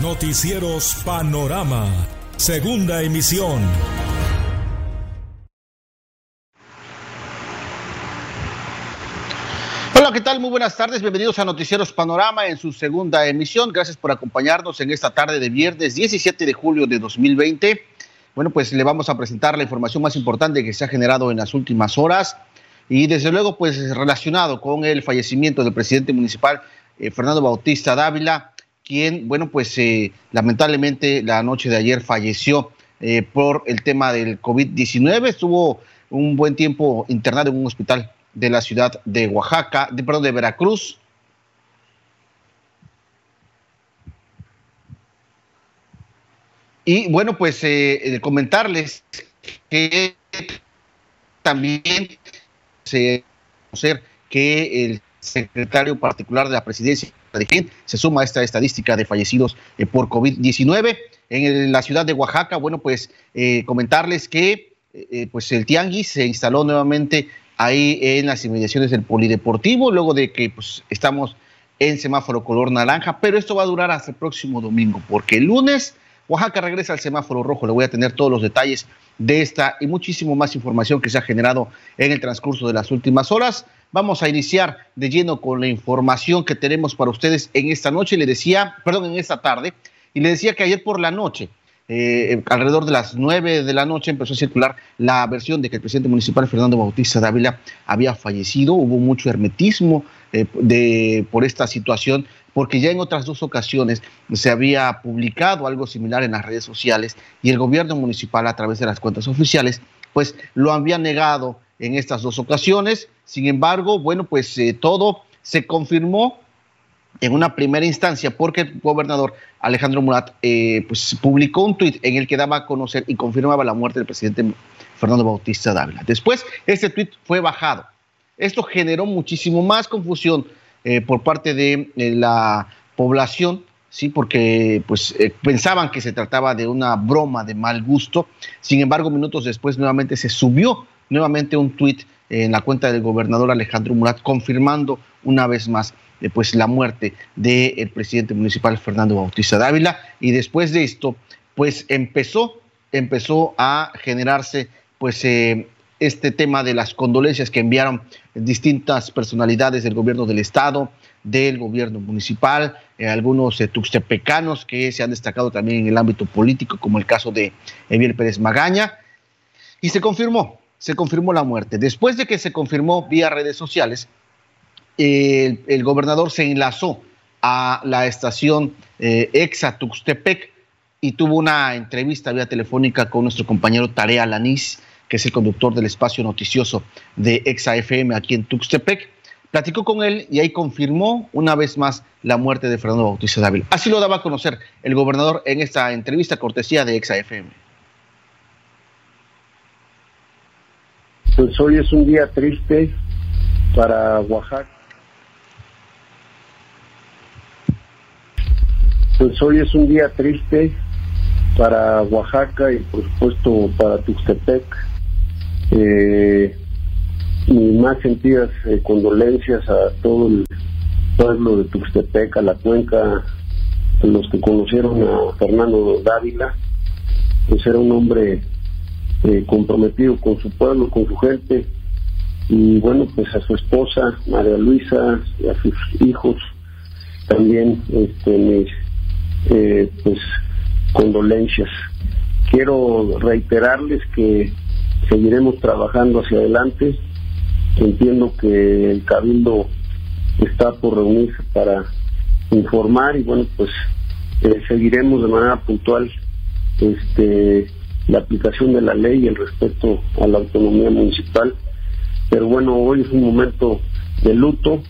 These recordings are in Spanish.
Noticieros Panorama, segunda emisión. Hola, ¿qué tal? Muy buenas tardes. Bienvenidos a Noticieros Panorama en su segunda emisión. Gracias por acompañarnos en esta tarde de viernes 17 de julio de 2020. Bueno, pues le vamos a presentar la información más importante que se ha generado en las últimas horas y desde luego pues relacionado con el fallecimiento del presidente municipal eh, Fernando Bautista Dávila quien, bueno, pues eh, lamentablemente la noche de ayer falleció eh, por el tema del COVID-19. Estuvo un buen tiempo internado en un hospital de la ciudad de Oaxaca, de, perdón, de Veracruz. Y bueno, pues eh, comentarles que también se conocer que el secretario particular de la presidencia se suma a esta estadística de fallecidos eh, por COVID-19. En la ciudad de Oaxaca, bueno, pues eh, comentarles que eh, pues el Tianguis se instaló nuevamente ahí en las inmediaciones del Polideportivo, luego de que pues estamos en semáforo color naranja, pero esto va a durar hasta el próximo domingo, porque el lunes Oaxaca regresa al semáforo rojo. Le voy a tener todos los detalles de esta y muchísimo más información que se ha generado en el transcurso de las últimas horas. Vamos a iniciar de lleno con la información que tenemos para ustedes en esta noche. Le decía, perdón, en esta tarde, y le decía que ayer por la noche, eh, alrededor de las nueve de la noche, empezó a circular la versión de que el presidente municipal Fernando Bautista Dávila había fallecido. Hubo mucho hermetismo eh, de, por esta situación, porque ya en otras dos ocasiones se había publicado algo similar en las redes sociales y el gobierno municipal, a través de las cuentas oficiales, pues lo había negado en estas dos ocasiones. Sin embargo, bueno, pues eh, todo se confirmó en una primera instancia porque el gobernador Alejandro Murat eh, pues, publicó un tuit en el que daba a conocer y confirmaba la muerte del presidente Fernando Bautista Dávila. Después, este tuit fue bajado. Esto generó muchísimo más confusión eh, por parte de la población, sí, porque pues pensaban que se trataba de una broma de mal gusto. Sin embargo, minutos después nuevamente se subió nuevamente un tuit en la cuenta del gobernador Alejandro Murat confirmando una vez más eh, pues la muerte del presidente municipal Fernando Bautista Dávila y después de esto pues empezó empezó a generarse pues eh, este tema de las condolencias que enviaron distintas personalidades del gobierno del estado, del gobierno municipal, eh, algunos tuxtepecanos que se han destacado también en el ámbito político, como el caso de Eviel Pérez Magaña, y se confirmó, se confirmó la muerte. Después de que se confirmó vía redes sociales, el, gobernador se enlazó a la estación eh, Exa Tuxtepec y tuvo una entrevista vía telefónica con nuestro compañero Tarea Lanís, que es el conductor del espacio noticioso de Exa FM aquí en Tuxtepec. Platicó con él y ahí confirmó una vez más la muerte de Fernando Bautista Dávila. Así lo daba a conocer el gobernador en esta entrevista cortesía de Exa FM. Pues hoy es un día triste para Oaxaca. Pues hoy es un día triste para Oaxaca y por supuesto para Tuxtepec. Eh, mis más sentidas eh, condolencias a todo el pueblo de Tuxtepec, a la cuenca, a los que conocieron a Fernando Dávila, pues era un hombre eh, comprometido con su pueblo, con su gente, y bueno, pues a su esposa, María Luisa, y a sus hijos, también este, mis eh, pues condolencias. Quiero reiterarles que seguiremos trabajando hacia adelante. Entiendo que el Cabildo está por reunirse para informar y bueno, pues eh, seguiremos de manera puntual este la aplicación de la ley y el respeto a la autonomía municipal. Pero bueno, hoy es un momento de luto.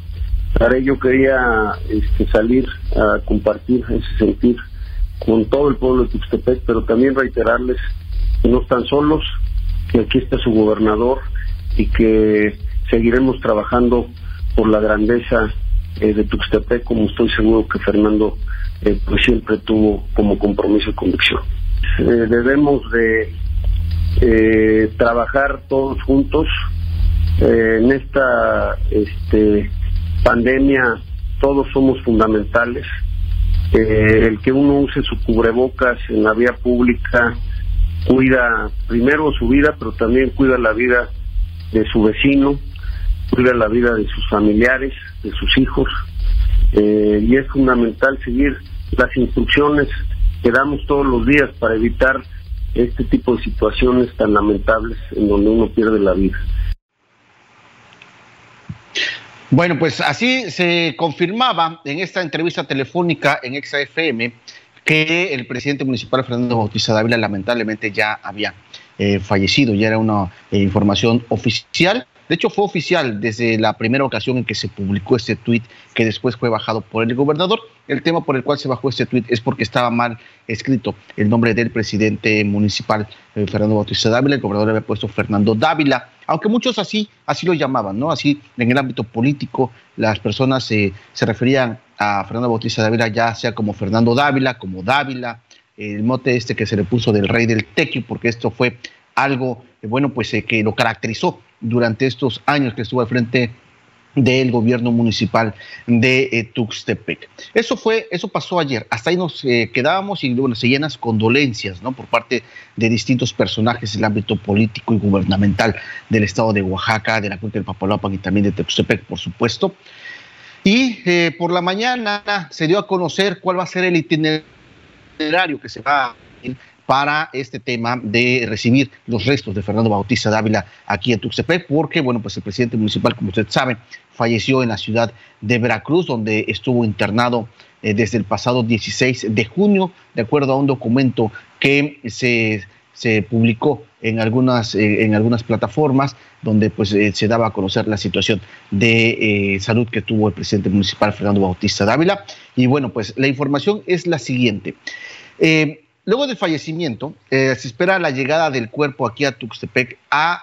Para ello quería este, salir a compartir ese sentir con todo el pueblo de Tuxtepec, pero también reiterarles que no están solos, que aquí está su gobernador y que seguiremos trabajando por la grandeza eh, de Tuxtepec, como estoy seguro que Fernando eh, pues siempre tuvo como compromiso y convicción. Eh, debemos de eh, trabajar todos juntos en esta este, pandemia todos somos fundamentales el que uno use su cubrebocas en la vía pública cuida primero su vida, pero también cuida la vida de su vecino, cuida la vida de sus familiares, de sus hijos, eh, y es fundamental seguir las instrucciones que damos todos los días para evitar este tipo de situaciones tan lamentables en donde uno pierde la vida. Bueno, pues así se confirmaba en esta entrevista telefónica en ExaFM que el presidente municipal Fernando Bautista Dávila lamentablemente ya había eh, fallecido, ya era una eh, información oficial de hecho, fue oficial desde la primera ocasión en que se publicó este tuit que después fue bajado por el gobernador. El tema por el cual se bajó este tuit es porque estaba mal escrito el nombre del presidente municipal, eh, Fernando Bautista Dávila. El gobernador había puesto Fernando Dávila, aunque muchos así, así lo llamaban, ¿no? Así en el ámbito político, las personas se referían a Fernando Bautista Dávila ya sea como Fernando Dávila, como Dávila, el mote este que se le puso del rey del tequio, porque esto fue algo, eh, bueno, pues eh, que lo caracterizó durante estos años que estuvo al frente del gobierno municipal de eh, Tuxtepec. Eso fue, eso pasó ayer. Hasta ahí nos quedábamos y bueno, se llenas condolencias, ¿no? Por parte de distintos personajes del ámbito político y gubernamental del estado de Oaxaca, de la cuenca del Papaloapan y también de Tuxtepec, por supuesto. Y por la mañana se dio a conocer cuál va a ser el itinerario que se va a para este tema de recibir los restos de Fernando Bautista Dávila aquí en Tuxtepec, porque, bueno, pues el presidente municipal, como usted sabe, falleció en la ciudad de Veracruz, donde estuvo internado eh, desde el pasado 16 de junio, de acuerdo a un documento que se, se publicó en algunas, eh, en algunas plataformas donde pues eh, se daba a conocer la situación de salud que tuvo el presidente municipal Fernando Bautista Dávila. Y bueno, pues la información es la siguiente. Luego del fallecimiento, eh, se espera la llegada del cuerpo aquí a Tuxtepec a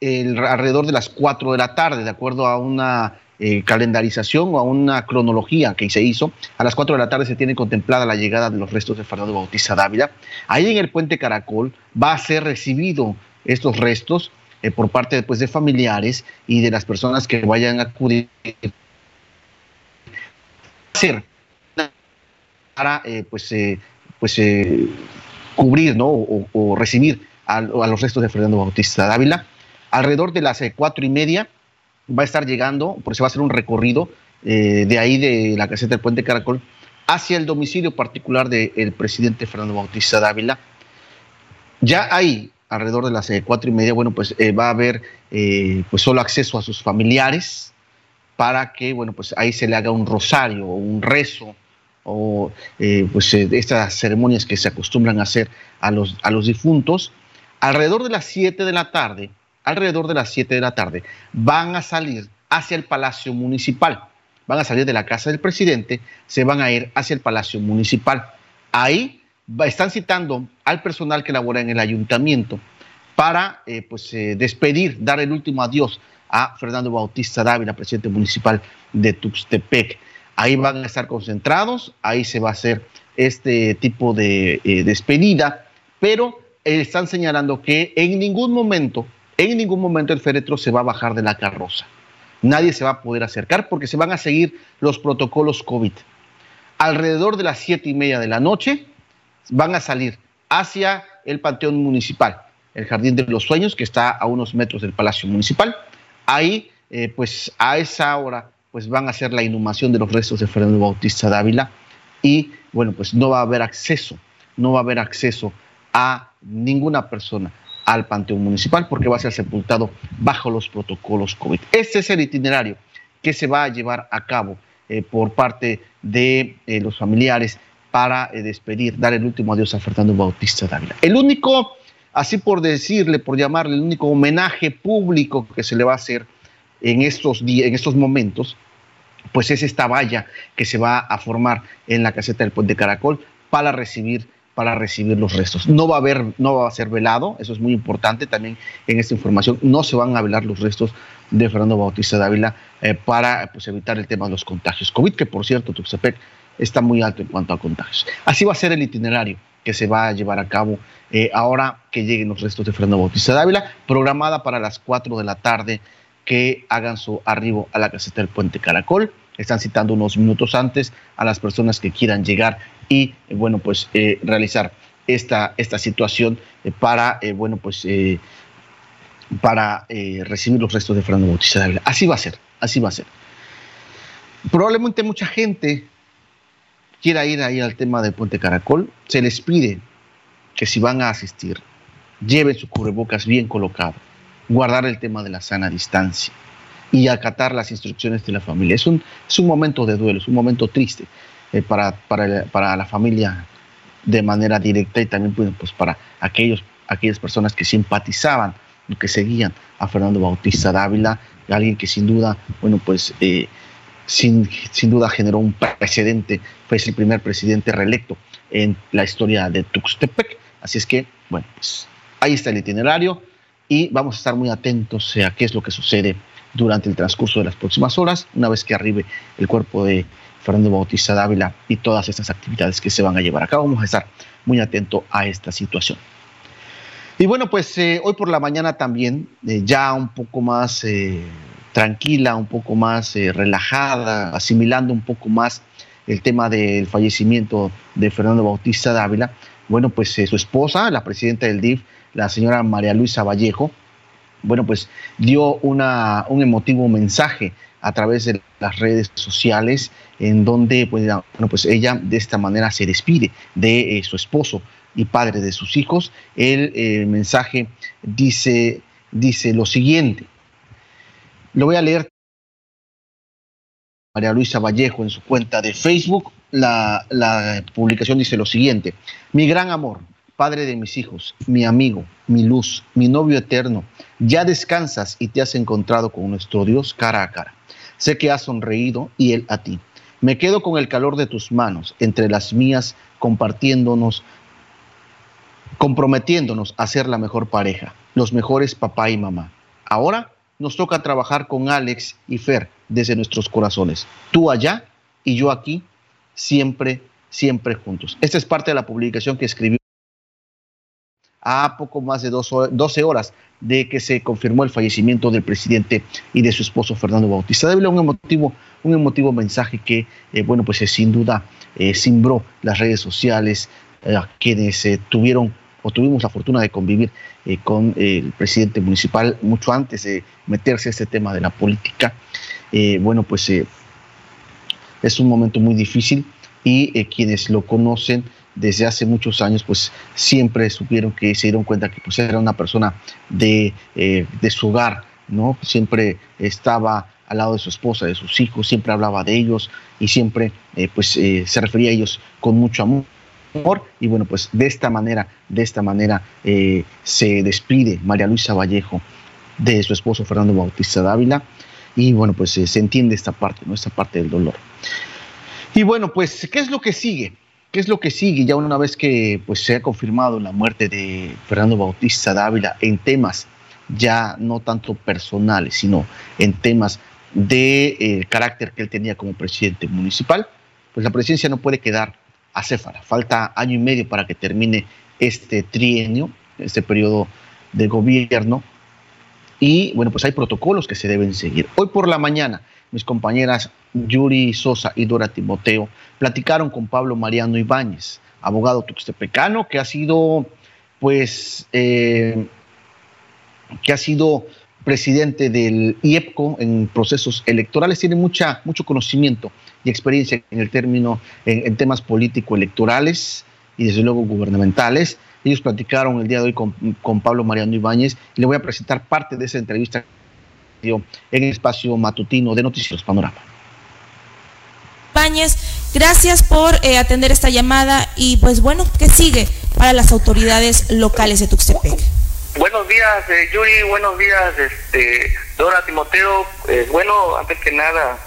alrededor de las 4 de la tarde, de acuerdo a una eh, calendarización o a una cronología que se hizo. A las 4 de la tarde se tiene contemplada la llegada de los restos de Fernando Bautista Dávila. Ahí en el puente Caracol va a ser recibido estos restos eh, por parte pues, de familiares y de las personas que vayan a acudir para pues pues eh, cubrir ¿no? o, recibir a, los restos de Fernando Bautista Dávila. Alrededor de las eh, cuatro y media va a estar llegando, porque se va a hacer un recorrido eh, de ahí de la caseta del Puente Caracol hacia el domicilio particular del presidente Fernando Bautista Dávila. Ya ahí, alrededor de las cuatro y media, bueno, pues va a haber pues solo acceso a sus familiares para que, bueno, pues ahí se le haga un rosario o un rezo o eh, pues eh, estas ceremonias que se acostumbran a hacer a los, a los difuntos, alrededor de las 7 de la tarde, alrededor de las 7 de la tarde, van a salir hacia el Palacio Municipal. Van a salir de la casa del presidente, se van a ir hacia el Palacio Municipal. Ahí están citando al personal que labora en el ayuntamiento para eh, pues, despedir, dar el último adiós a Fernando Bautista Dávila, presidente municipal de Tuxtepec. Ahí van a estar concentrados, ahí se va a hacer este tipo de eh, despedida, pero están señalando que en ningún momento, en ningún momento el féretro se va a bajar de la carroza. Nadie se va a poder acercar porque se van a seguir los protocolos COVID. Alrededor de las siete y media de la noche van a salir hacia el Panteón Municipal, el Jardín de los Sueños, que está a unos metros del Palacio Municipal. Ahí, eh, pues a esa hora pues van a hacer la inhumación de los restos de Fernando Bautista Dávila y bueno, pues no va a haber acceso, no va a haber acceso a ninguna persona al Panteón Municipal porque va a ser sepultado bajo los protocolos COVID. Este es el itinerario que se va a llevar a cabo eh, por parte de eh, los familiares para eh, despedir, dar el último adiós a Fernando Bautista Dávila. El único, así por decirle, por llamarle, el único homenaje público que se le va a hacer en estos, en estos momentos, pues es esta valla que se va a formar en la caseta del puente Caracol para recibir para recibir los restos. No va a haber, no va a ser velado, eso es muy importante también en esta información. No se van a velar los restos de Fernando Bautista Dávila eh, para pues, evitar el tema de los contagios. COVID, que por cierto, Tuxtepec está muy alto en cuanto a contagios. Así va a ser el itinerario que se va a llevar a cabo eh, ahora que lleguen los restos de Fernando Bautista Dávila, programada para las 4 de la tarde que hagan su arribo a la caseta del Puente Caracol. Están citando unos minutos antes a las personas que quieran llegar y, eh, bueno, pues eh, realizar esta, esta situación eh, para, bueno, pues para recibir los restos de Fernando Bautista Dávila. Así va a ser, así va a ser. Probablemente mucha gente quiera ir ahí al tema del puente Caracol, se les pide que si van a asistir, lleven su cubrebocas bien colocado, guardar el tema de la sana distancia y acatar las instrucciones de la familia. Es un, es un momento de duelo, es un momento triste eh, para, para, la familia de manera directa y también pues, para aquellos, aquellas personas que simpatizaban, que seguían a Fernando Bautista Dávila, alguien que sin duda, bueno, pues eh, sin, sin duda generó un precedente, fue el primer presidente reelecto en la historia de Tuxtepec. Así es que, bueno, pues ahí está el itinerario y vamos a estar muy atentos a qué es lo que sucede durante el transcurso de las próximas horas, una vez que arribe el cuerpo de Fernando Bautista Dávila y todas estas actividades que se van a llevar a cabo. Vamos a estar muy atentos a esta situación. Y bueno, pues eh, hoy por la mañana también, eh, ya un poco más eh, tranquila, un poco más relajada, asimilando un poco más el tema del fallecimiento de Fernando Bautista Dávila, bueno, pues su esposa, la presidenta del DIF, la señora María Luisa Vallejo, bueno, pues dio una, un emotivo mensaje a través de las redes sociales en donde pues, bueno, pues ella de esta manera se despide de eh, su esposo y padre de sus hijos. El eh, mensaje dice, dice lo siguiente. Lo voy a leer. María Luisa Vallejo en su cuenta de Facebook. La, la publicación dice lo siguiente. Mi gran amor, padre de mis hijos, mi amigo, mi luz, mi novio eterno, ya descansas y te has encontrado con nuestro Dios cara a cara. Sé que has sonreído y Él a ti. Me quedo con el calor de tus manos entre las mías, compartiéndonos, comprometiéndonos a ser la mejor pareja, los mejores papá y mamá. Ahora nos toca trabajar con Alex y Fer desde nuestros corazones. Tú allá y yo aquí, siempre, siempre juntos. Esta es parte de la publicación que escribió a poco más de 12 horas de que se confirmó el fallecimiento del presidente y de su esposo Fernando Bautista. Debe un emotivo, un emotivo mensaje que, eh, bueno, pues sin duda eh, las redes sociales, eh, a quienes tuvieron o tuvimos la fortuna de convivir con el presidente municipal mucho antes de meterse a este tema de la política. bueno, pues es un momento muy difícil y quienes lo conocen desde hace muchos años, pues siempre supieron que se dieron cuenta que pues era una persona de, eh, de su hogar, ¿no? Siempre estaba al lado de su esposa, de sus hijos, siempre hablaba de ellos y siempre eh, pues eh, se refería a ellos con mucho amor. Y bueno, pues de esta manera, de esta manera se despide María Luisa Vallejo de su esposo Fernando Bautista Dávila y bueno, pues se entiende esta parte, ¿no? Esta parte del dolor. Y bueno, pues, ¿qué es lo que sigue? ¿Qué es lo que sigue ya una vez que pues, se ha confirmado la muerte de Fernando Bautista Dávila en temas ya no tanto personales, sino en temas de eh, carácter que él tenía como presidente municipal? Pues la presidencia no puede quedar acéfala. Falta año y medio para que termine este trienio, este periodo de gobierno. Y bueno, pues hay protocolos que se deben seguir. Hoy por la mañana, mis compañeras Yuri Sosa y Dora Timoteo platicaron con Pablo Mariano Ibáñez, abogado tuxtepecano que ha sido, pues, eh, que ha sido presidente del IEPCO en procesos electorales, tiene mucha, mucho conocimiento y experiencia en el término, en, temas político-electorales y desde luego gubernamentales. Ellos platicaron el día de hoy con, con Pablo Mariano Ibáñez y le voy a presentar parte de esa entrevista en el espacio matutino de Noticias Panorama. Gracias por eh, atender esta llamada y pues bueno, ¿qué sigue para las autoridades locales de Tuxtepec? Buenos días, eh, Yuri, buenos días, este, Dora Timoteo. Eh, bueno, antes que nada,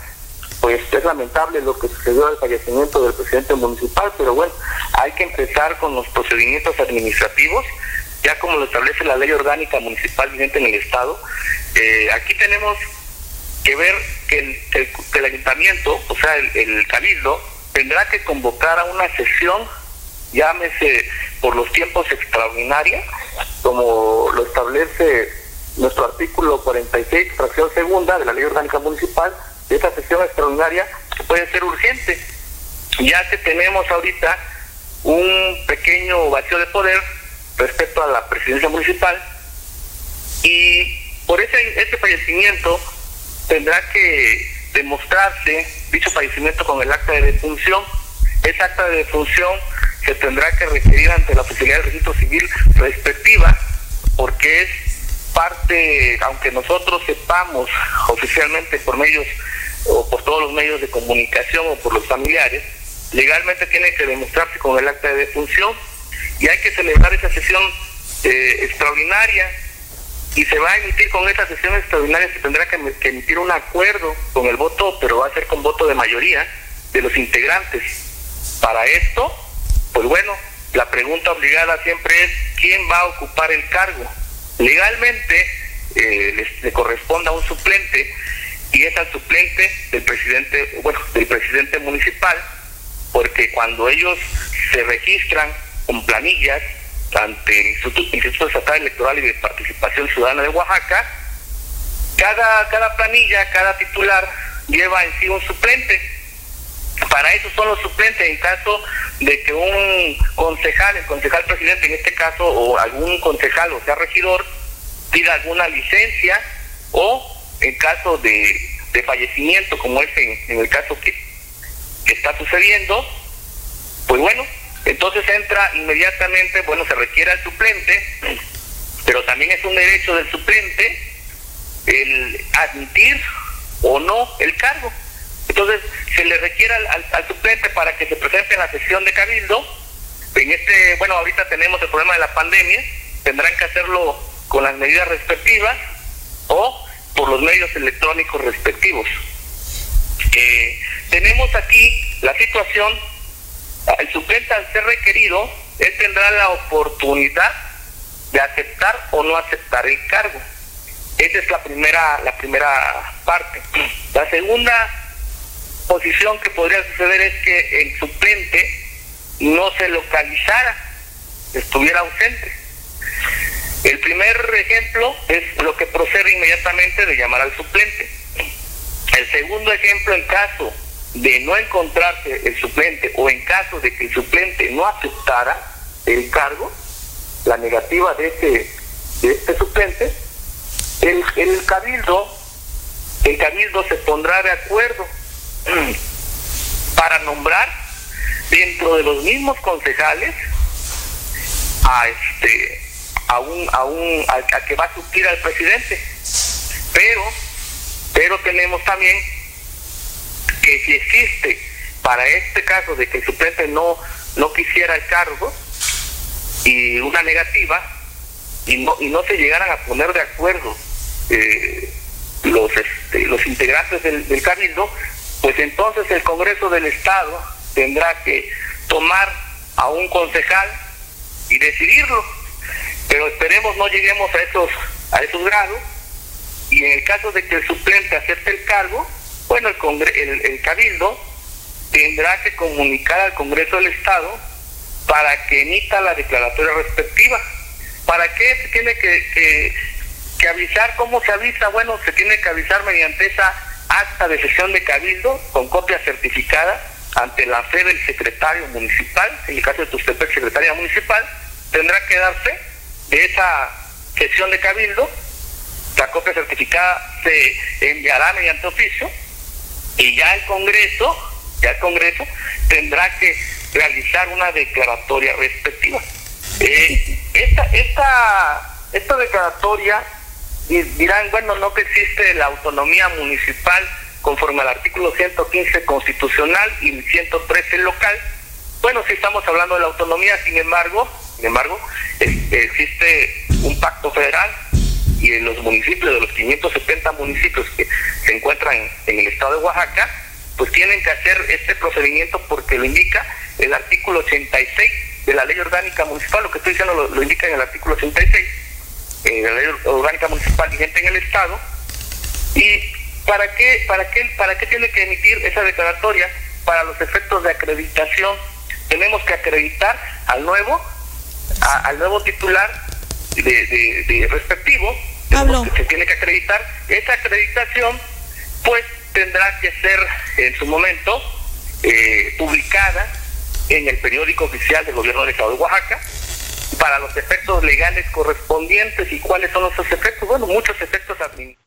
pues es lamentable lo que sucedió al fallecimiento del presidente municipal, pero bueno, hay que empezar con los procedimientos administrativos, ya como lo establece la ley orgánica municipal vigente en el Estado. aquí tenemos que ver que el, ayuntamiento, o sea, el, cabildo, tendrá que convocar a una sesión, llámese por los tiempos extraordinarios, como lo establece nuestro artículo 46, fracción segunda de la Ley Orgánica Municipal, de esa sesión extraordinaria puede ser urgente, ya que tenemos ahorita un pequeño vacío de poder respecto a la presidencia municipal y por ese, ese fallecimiento tendrá que demostrarse dicho fallecimiento con el acta de defunción. Esa acta de defunción se tendrá que requerir ante la oficialidad del registro civil respectiva porque es parte, aunque nosotros sepamos oficialmente por medios o por todos los medios de comunicación o por los familiares, legalmente tiene que demostrarse con el acta de defunción y hay que celebrar esa sesión eh, extraordinaria y se va a emitir con esa sesión extraordinaria, se tendrá que, emitir un acuerdo con el voto, pero va a ser con voto de mayoría de los integrantes. Para esto, pues bueno, la pregunta obligada siempre es, ¿quién va a ocupar el cargo? Legalmente eh, le corresponde a un suplente y es al suplente del presidente, bueno, del presidente municipal, porque cuando ellos se registran con planillas ante el Instituto, Estatal Electoral y de Participación Ciudadana de Oaxaca, cada, cada planilla, cada titular lleva en sí un suplente. Para eso son los suplentes en caso de que un concejal, el concejal presidente en este caso, o algún concejal o sea regidor, pida alguna licencia o en caso de, de fallecimiento, como es en, el caso que, que está sucediendo, pues bueno, entonces entra inmediatamente, bueno, se requiere al suplente, pero también es un derecho del suplente el admitir o no el cargo. Entonces se le requiere al, suplente para que se presente en la sesión de cabildo. En este, bueno, ahorita tenemos el problema de la pandemia, tendrán que hacerlo con las medidas respectivas o por los medios electrónicos respectivos. Eh, tenemos aquí la situación el suplente al ser requerido, él tendrá la oportunidad de aceptar o no aceptar el cargo. Esa es la primera, la primera parte. La segunda posición que podría suceder es que el suplente no se localizara, estuviera ausente. El primer ejemplo es lo que procede inmediatamente de llamar al suplente. El segundo ejemplo, en caso de no encontrarse el suplente o en caso de que el suplente no aceptara el cargo, la negativa de este, de este suplente, el, el cabildo, el cabildo se pondrá de acuerdo para nombrar dentro de los mismos concejales a este a un a un a que va a suplir al presidente. Pero pero tenemos también que si existe para este caso de que el suplente no, no quisiera el cargo y una negativa y no, y no se llegaran a poner de acuerdo eh, los, este, los integrantes del, del cabildo, pues entonces el Congreso del Estado tendrá que tomar a un concejal y decidirlo. Pero esperemos no lleguemos a esos, a esos grados y en el caso de que el suplente acepte el cargo, bueno, el, el, Cabildo tendrá que comunicar al Congreso del Estado para que emita la declaratoria respectiva. ¿Para qué se tiene que, que, avisar? ¿Cómo se avisa? Bueno, se tiene que avisar mediante esa acta de sesión de Cabildo con copia certificada ante la fe del secretario municipal, en el caso de Tustepec, secretaria municipal, tendrá que darse de esa sesión de Cabildo, la copia certificada se enviará mediante oficio y ya el Congreso, ya el Congreso tendrá que realizar una declaratoria respectiva. Eh, esta, esta, esta declaratoria dirán, bueno, no que existe la autonomía municipal conforme al artículo 115 constitucional y el 113 local. Bueno, si estamos hablando de la autonomía, sin embargo, sin embargo, existe un pacto federal y en los municipios, de los 570 municipios que se encuentran en el estado de Oaxaca, pues tienen que hacer este procedimiento porque lo indica el artículo 86 de la ley orgánica municipal, lo que estoy diciendo lo, indica en el artículo 86 de la ley orgánica municipal vigente en el estado. ¿Y para qué, para qué, para qué tiene que emitir esa declaratoria? Para los efectos de acreditación, tenemos que acreditar al nuevo, al nuevo titular de, de, de respectivo Pablo. se tiene que acreditar. Esa acreditación, pues, tendrá que ser en su momento eh, publicada en el periódico oficial del gobierno del Estado de Oaxaca para los efectos legales correspondientes. ¿Y cuáles son esos efectos? Bueno, muchos efectos administrativos.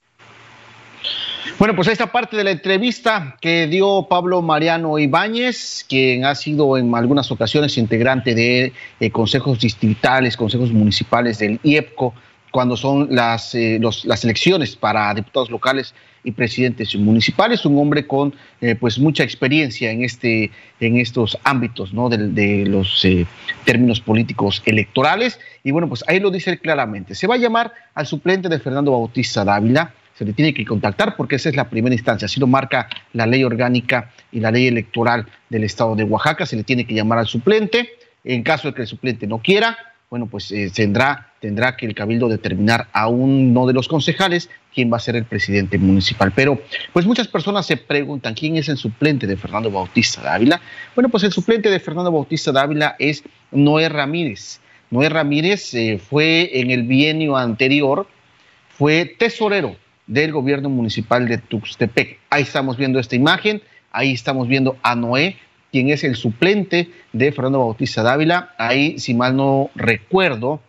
Bueno, pues esta parte de la entrevista que dio Pablo Mariano Ibáñez, quien ha sido en algunas ocasiones integrante de eh, consejos distritales, consejos municipales del IEPCO, cuando son las, eh, las elecciones para diputados locales y presidentes municipales, un hombre con eh, pues mucha experiencia en este en estos ámbitos ¿no? de, los eh, términos políticos electorales. Y bueno pues ahí lo dice claramente. Se va a llamar al suplente de Fernando Bautista Dávila. Se le tiene que contactar porque esa es la primera instancia. Así lo marca la ley orgánica y la ley electoral del estado de Oaxaca. Se le tiene que llamar al suplente. En caso de que el suplente no quiera bueno, pues eh, tendrá, tendrá que el cabildo determinar a uno de los concejales quién va a ser el presidente municipal. Pero, pues muchas personas se preguntan quién es el suplente de Fernando Bautista Dávila. Bueno, pues el suplente de Fernando Bautista Dávila es Noé Ramírez. Noé Ramírez eh, fue en el bienio anterior, fue tesorero del gobierno municipal de Tuxtepec. Ahí estamos viendo esta imagen, ahí estamos viendo a Noé quien es el suplente de Fernando Bautista Dávila. Ahí, si mal no recuerdo,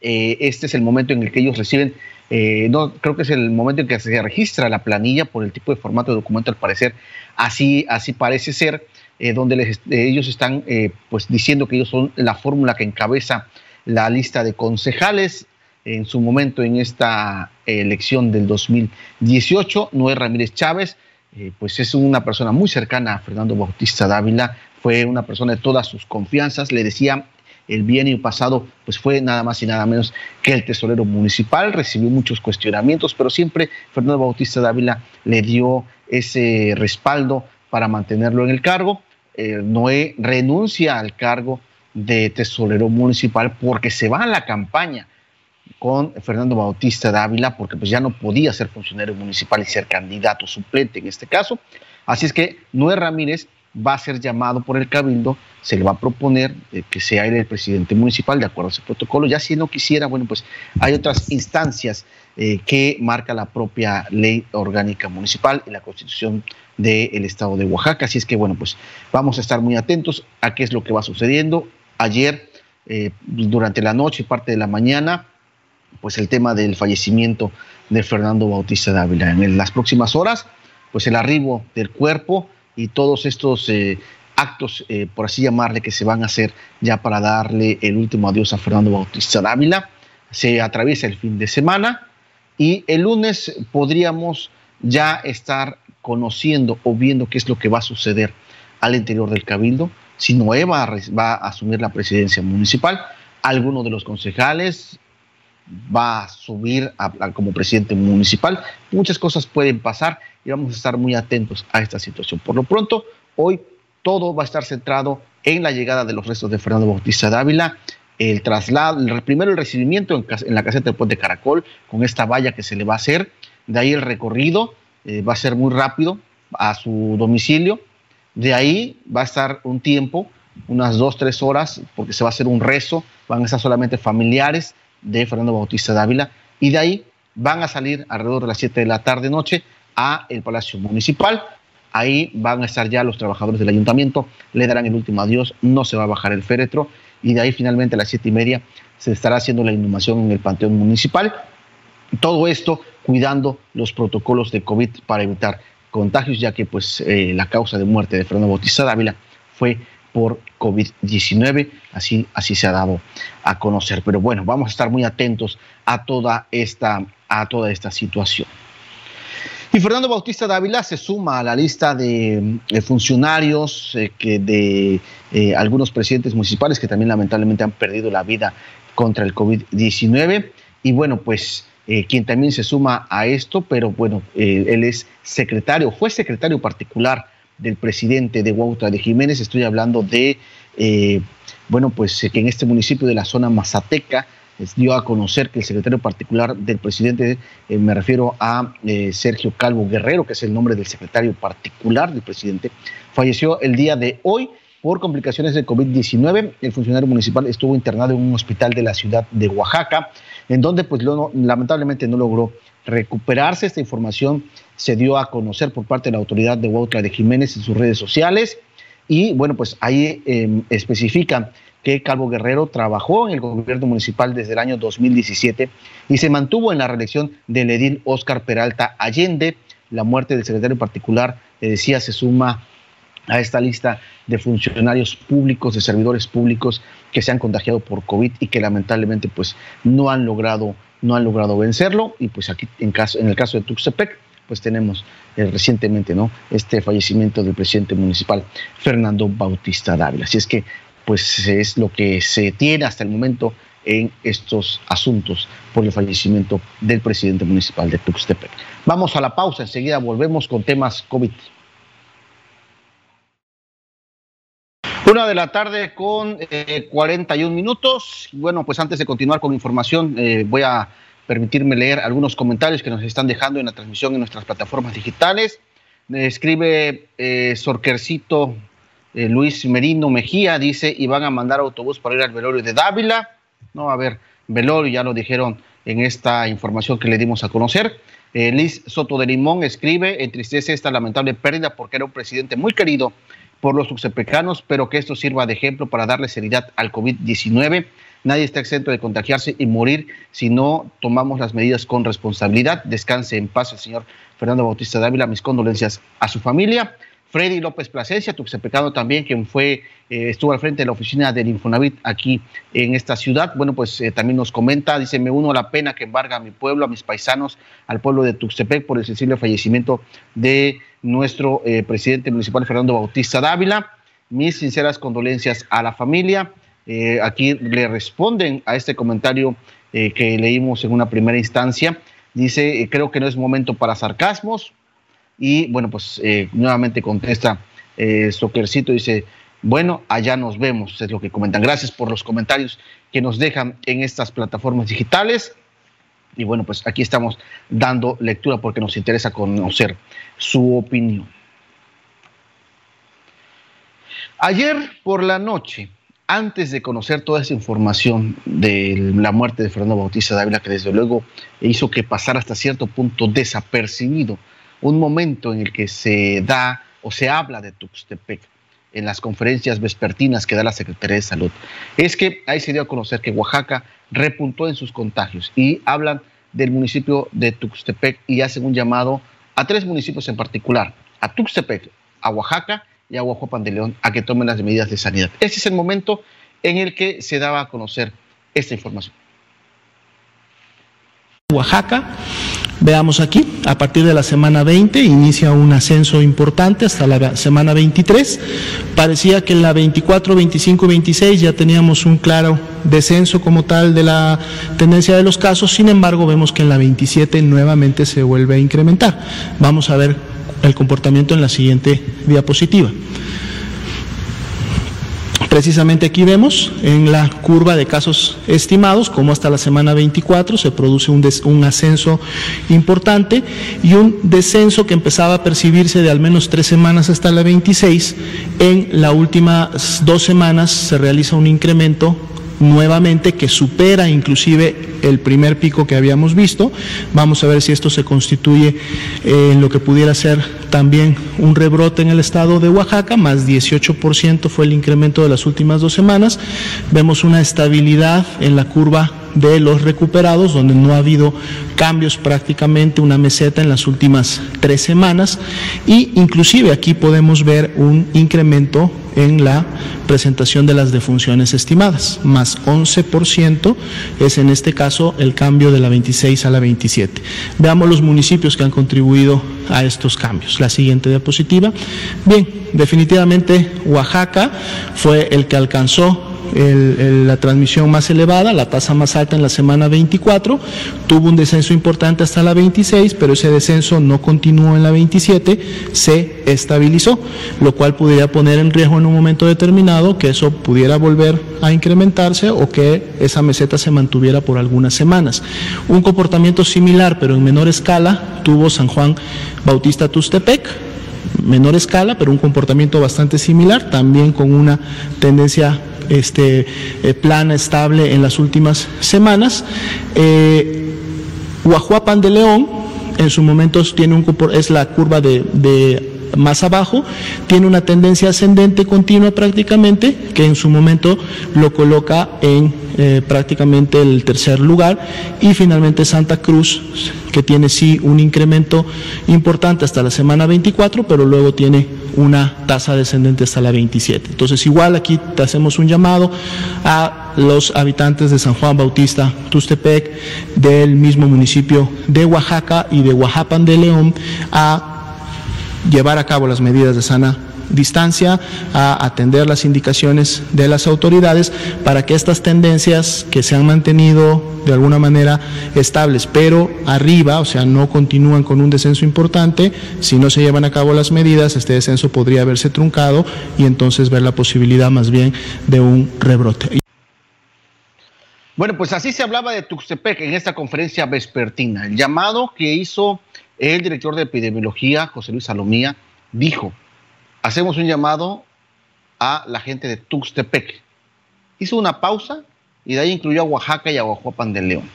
eh, este es el momento en el que ellos reciben, eh, no, creo que es el momento en que se registra la planilla por el tipo de formato de documento, al parecer, así, así parece ser, eh, donde ellos están pues diciendo que ellos son la fórmula que encabeza la lista de concejales en su momento en esta elección del 2018, Noé Ramírez Chávez, eh, pues es una persona muy cercana a Fernando Bautista Dávila, fue una persona de todas sus confianzas, le decía el bienio pasado, pues fue nada más y nada menos que el tesorero municipal, recibió muchos cuestionamientos, pero siempre Fernando Bautista Dávila le dio ese respaldo para mantenerlo en el cargo. Eh, Noé renuncia al cargo de tesorero municipal porque se va a la campaña con Fernando Bautista Dávila, porque pues ya no podía ser funcionario municipal y ser candidato suplente en este caso. Así es que Noé Ramírez va a ser llamado por el Cabildo, se le va a proponer eh, que sea él el presidente municipal de acuerdo a ese protocolo. Ya si no quisiera, bueno, pues hay otras instancias eh, que marca la propia ley orgánica municipal y la constitución del estado de Oaxaca. Así es que, bueno, pues vamos a estar muy atentos a qué es lo que va sucediendo. Ayer, eh, durante la noche y parte de la mañana, pues el tema del fallecimiento de Fernando Bautista Dávila. En las próximas horas, pues el arribo del cuerpo y todos estos eh, actos, eh, por así llamarle, que se van a hacer ya para darle el último adiós a Fernando Bautista Dávila. Se atraviesa el fin de semana y el lunes podríamos ya estar conociendo o viendo qué es lo que va a suceder al interior del cabildo. Si Noé va a asumir la presidencia municipal, algunos de los concejales, va a subir como presidente municipal. Muchas cosas pueden pasar y vamos a estar muy atentos a esta situación. Por lo pronto, hoy todo va a estar centrado en la llegada de los restos de Fernando Bautista Dávila, el traslado, el, primero el recibimiento en, la caseta del puente Caracol con esta valla que se le va a hacer, de ahí el recorrido eh, va a ser muy rápido a su domicilio, de ahí va a estar un tiempo, unas dos, tres horas, porque se va a hacer un rezo, van a estar solamente familiares, de Fernando Bautista Dávila y de ahí van a salir alrededor de las 7 de la tarde noche a el Palacio Municipal. Ahí van a estar ya los trabajadores del ayuntamiento, le darán el último adiós, no se va a bajar el féretro y de ahí finalmente a las siete y media se estará haciendo la inhumación en el Panteón Municipal. Todo esto cuidando los protocolos de COVID para evitar contagios, ya que pues eh, la causa de muerte de Fernando Bautista Dávila fue por COVID-19. Así, así se ha dado a conocer. Pero bueno, vamos a estar muy atentos a toda esta, a toda esta situación. Y Fernando Bautista Dávila se suma a la lista de, funcionarios eh, que de eh, algunos presidentes municipales que también lamentablemente han perdido la vida contra el COVID-19. Y bueno, pues eh, quien también se suma a esto, pero bueno, él es secretario, fue secretario particular del presidente de Huautla de Jiménez, estoy hablando de, eh, bueno, pues eh, que en este municipio de la zona Mazateca dio a conocer que el secretario particular del presidente, eh, me refiero a Sergio Calvo Guerrero, que es el nombre del secretario particular del presidente, falleció el día de hoy por complicaciones de COVID-19. El funcionario municipal estuvo internado en un hospital de la ciudad de Oaxaca, en donde pues lamentablemente no logró recuperarse. Esta información se dio a conocer por parte de la autoridad de Huautla de Jiménez en sus redes sociales. Y bueno, pues ahí eh, especifican que Calvo Guerrero trabajó en el gobierno municipal desde el año 2017 y se mantuvo en la reelección del edil Óscar Peralta Allende. La muerte del secretario particular, le decía, se suma a esta lista de funcionarios públicos, de servidores públicos que se han contagiado por COVID y que lamentablemente pues no han logrado, no han logrado vencerlo. Y pues aquí en, caso, en el caso de Tuxtepec, pues tenemos eh, recientemente ¿no? este fallecimiento del presidente municipal Fernando Bautista Dávila. Así es que pues es lo que se tiene hasta el momento en estos asuntos por el fallecimiento del presidente municipal de Tuxtepec. Vamos a la pausa, enseguida volvemos con temas COVID. Una de la tarde con 41 eh, minutos. Bueno, pues antes de continuar con información, eh, voy a permitirme leer algunos comentarios que nos están dejando en la transmisión en nuestras plataformas digitales. escribe eh, Sorquercito eh, Luis Merino Mejía dice, y van a mandar autobús para ir al velorio de Dávila. No, a ver, velorio, ya lo dijeron en esta información que le dimos a conocer. Eh, Liz Soto de Limón escribe, entristece esta lamentable pérdida porque era un presidente muy querido por los sucepecanos, pero que esto sirva de ejemplo para darle seriedad al COVID-19. Nadie está exento de contagiarse y morir si no tomamos las medidas con responsabilidad. Descanse en paz el señor Fernando Bautista Dávila. Mis condolencias a su familia. Freddy López Plasencia, Tuxtepecano también, quien fue, eh, estuvo al frente de la oficina del Infonavit aquí en esta ciudad. Bueno, pues eh, también nos comenta, dice, me uno a la pena que embarga a mi pueblo, a mis paisanos, al pueblo de Tuxtepec por el sensible fallecimiento de nuestro eh, presidente municipal Fernando Bautista Dávila. Mis sinceras condolencias a la familia. Aquí le responden a este comentario que leímos en una primera instancia. Dice, creo que no es momento para sarcasmos, y bueno, pues eh, nuevamente contesta eh, Soquercito, dice, bueno, allá nos vemos, es lo que comentan. Gracias por los comentarios que nos dejan en estas plataformas digitales. Y bueno, pues aquí estamos dando lectura porque nos interesa conocer su opinión. Ayer por la noche, antes de conocer toda esa información de la muerte de Fernando Bautista Dávila, que desde luego hizo que pasara hasta cierto punto desapercibido un momento en el que se da o se habla de Tuxtepec en las conferencias vespertinas que da la Secretaría de Salud, es que ahí se dio a conocer que Oaxaca repuntó en sus contagios y hablan del municipio de Tuxtepec y hacen un llamado a tres municipios en particular, a Tuxtepec, a Oaxaca y a Oaxaca de León, a que tomen las medidas de sanidad. Ese es el momento en el que se daba a conocer esta información. Oaxaca Veamos aquí, a partir de la semana 20 inicia un ascenso importante hasta la semana 23. Parecía que en la 24, 25 y 26 ya teníamos un claro descenso como tal de la tendencia de los casos, sin embargo vemos que en la 27 nuevamente se vuelve a incrementar. Vamos a ver el comportamiento en la siguiente diapositiva. Precisamente aquí vemos en la curva de casos estimados como hasta la semana 24 se produce un, un, ascenso importante y un descenso que empezaba a percibirse de al menos tres semanas hasta la 26. En las últimas dos semanas se realiza un incremento nuevamente que supera inclusive el primer pico que habíamos visto. Vamos a ver si esto se constituye eh, en lo que pudiera ser también un rebrote en el estado de Oaxaca, más 18% fue el incremento de las últimas dos semanas. Vemos una estabilidad en la curva de los recuperados, donde no ha habido cambios prácticamente, una meseta en las últimas tres semanas y inclusive aquí podemos ver un incremento en la presentación de las defunciones estimadas, más 11% es en este caso el cambio de la 26 a la 27. Veamos los municipios que han contribuido a estos cambios. La siguiente diapositiva. Bien, definitivamente Oaxaca fue el que alcanzó la transmisión más elevada, la tasa más alta en la semana 24, tuvo un descenso importante hasta la 26, pero ese descenso no continuó en la 27, se estabilizó, lo cual pudiera poner en riesgo en un momento determinado que eso pudiera volver a incrementarse o que esa meseta se mantuviera por algunas semanas. Un comportamiento similar, pero en menor escala, tuvo San Juan Bautista Tustepec, menor escala, pero un comportamiento bastante similar, también con una tendencia este, eh, plana, estable en las últimas semanas. Eh, de León, en su momento tiene un, es la curva de más abajo, tiene una tendencia ascendente continua prácticamente, que en su momento lo coloca en eh, prácticamente el tercer lugar, y finalmente Santa Cruz, que tiene sí un incremento importante hasta la semana 24, pero luego tiene una tasa descendente hasta la 27. Entonces, igual aquí hacemos un llamado a los habitantes de San Juan Bautista, Tustepec, del mismo municipio de Oaxaca y de Oaxapan de León, a llevar a cabo las medidas de sana distancia, a atender las indicaciones de las autoridades para que estas tendencias que se han mantenido de alguna manera estables, pero arriba, o sea, no continúan con un descenso importante, si no se llevan a cabo las medidas, este descenso podría haberse truncado y entonces ver la posibilidad más bien de un rebrote. Bueno, pues así se hablaba de Tuxtepec en esta conferencia vespertina. El llamado que hizo el director de epidemiología, José Luis Salomía, dijo, hacemos un llamado a la gente de Tuxtepec. Hizo una pausa y de ahí incluyó a Oaxaca y a Oaxapan del León.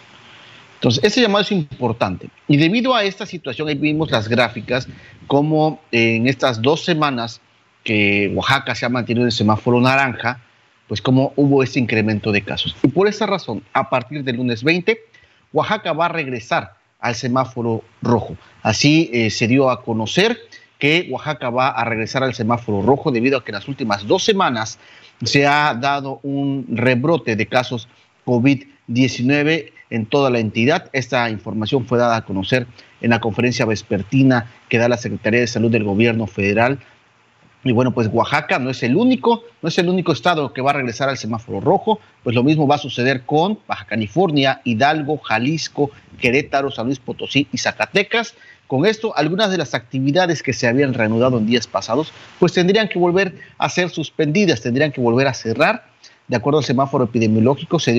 Entonces, ese llamado es importante. Y debido a esta situación, ahí vimos las gráficas, como en estas dos semanas que Oaxaca se ha mantenido en el semáforo naranja, pues como hubo ese incremento de casos. Y por esa razón, a partir del lunes 20, Oaxaca va a regresar al semáforo rojo. Así eh, se dio a conocer que Oaxaca va a regresar al semáforo rojo debido a que en las últimas dos semanas se ha dado un rebrote de casos COVID-19 en toda la entidad. Esta información fue dada a conocer en la conferencia vespertina que da la Secretaría de Salud del Gobierno Federal y bueno, pues Oaxaca no es el único, no es el único estado que va a regresar al semáforo rojo, pues lo mismo va a suceder con Baja California, Hidalgo, Jalisco, Querétaro, San Luis Potosí y Zacatecas. Con esto, algunas de las actividades que se habían reanudado en días pasados, pues tendrían que volver a ser suspendidas, tendrían que volver a cerrar. De acuerdo al semáforo epidemiológico que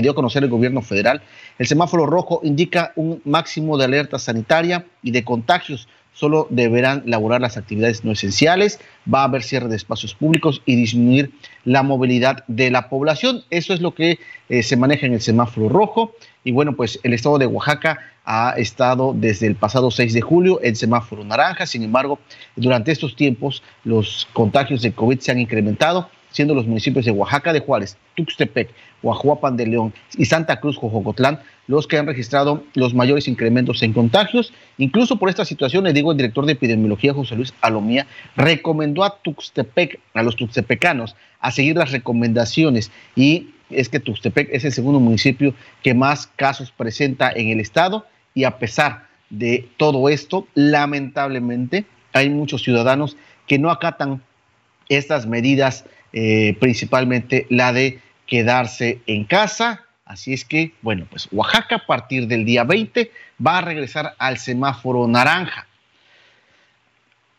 dio a conocer el gobierno federal, el semáforo rojo indica un máximo de alerta sanitaria y de contagios solo deberán laborar las actividades no esenciales, va a haber cierre de espacios públicos y disminuir la movilidad de la población. Eso es lo que eh, se maneja en el semáforo rojo. Y bueno, pues el estado de Oaxaca ha estado desde el pasado 6 de julio en semáforo naranja. Sin embargo, durante estos tiempos los contagios de COVID se han incrementado siendo los municipios de Oaxaca de Juárez, Tuxtepec, Oaxapan de León y Santa Cruz, Jojocotlán, los que han registrado los mayores incrementos en contagios. Incluso por esta situación, le digo, el director de epidemiología, José Luis Alomía, recomendó a Tuxtepec, a los tuxtepecanos, a seguir las recomendaciones y es que Tuxtepec es el segundo municipio que más casos presenta en el estado y a pesar de todo esto, lamentablemente hay muchos ciudadanos que no acatan estas medidas eh, principalmente la de quedarse en casa. Así es que, bueno, pues Oaxaca a partir del día 20 va a regresar al semáforo naranja.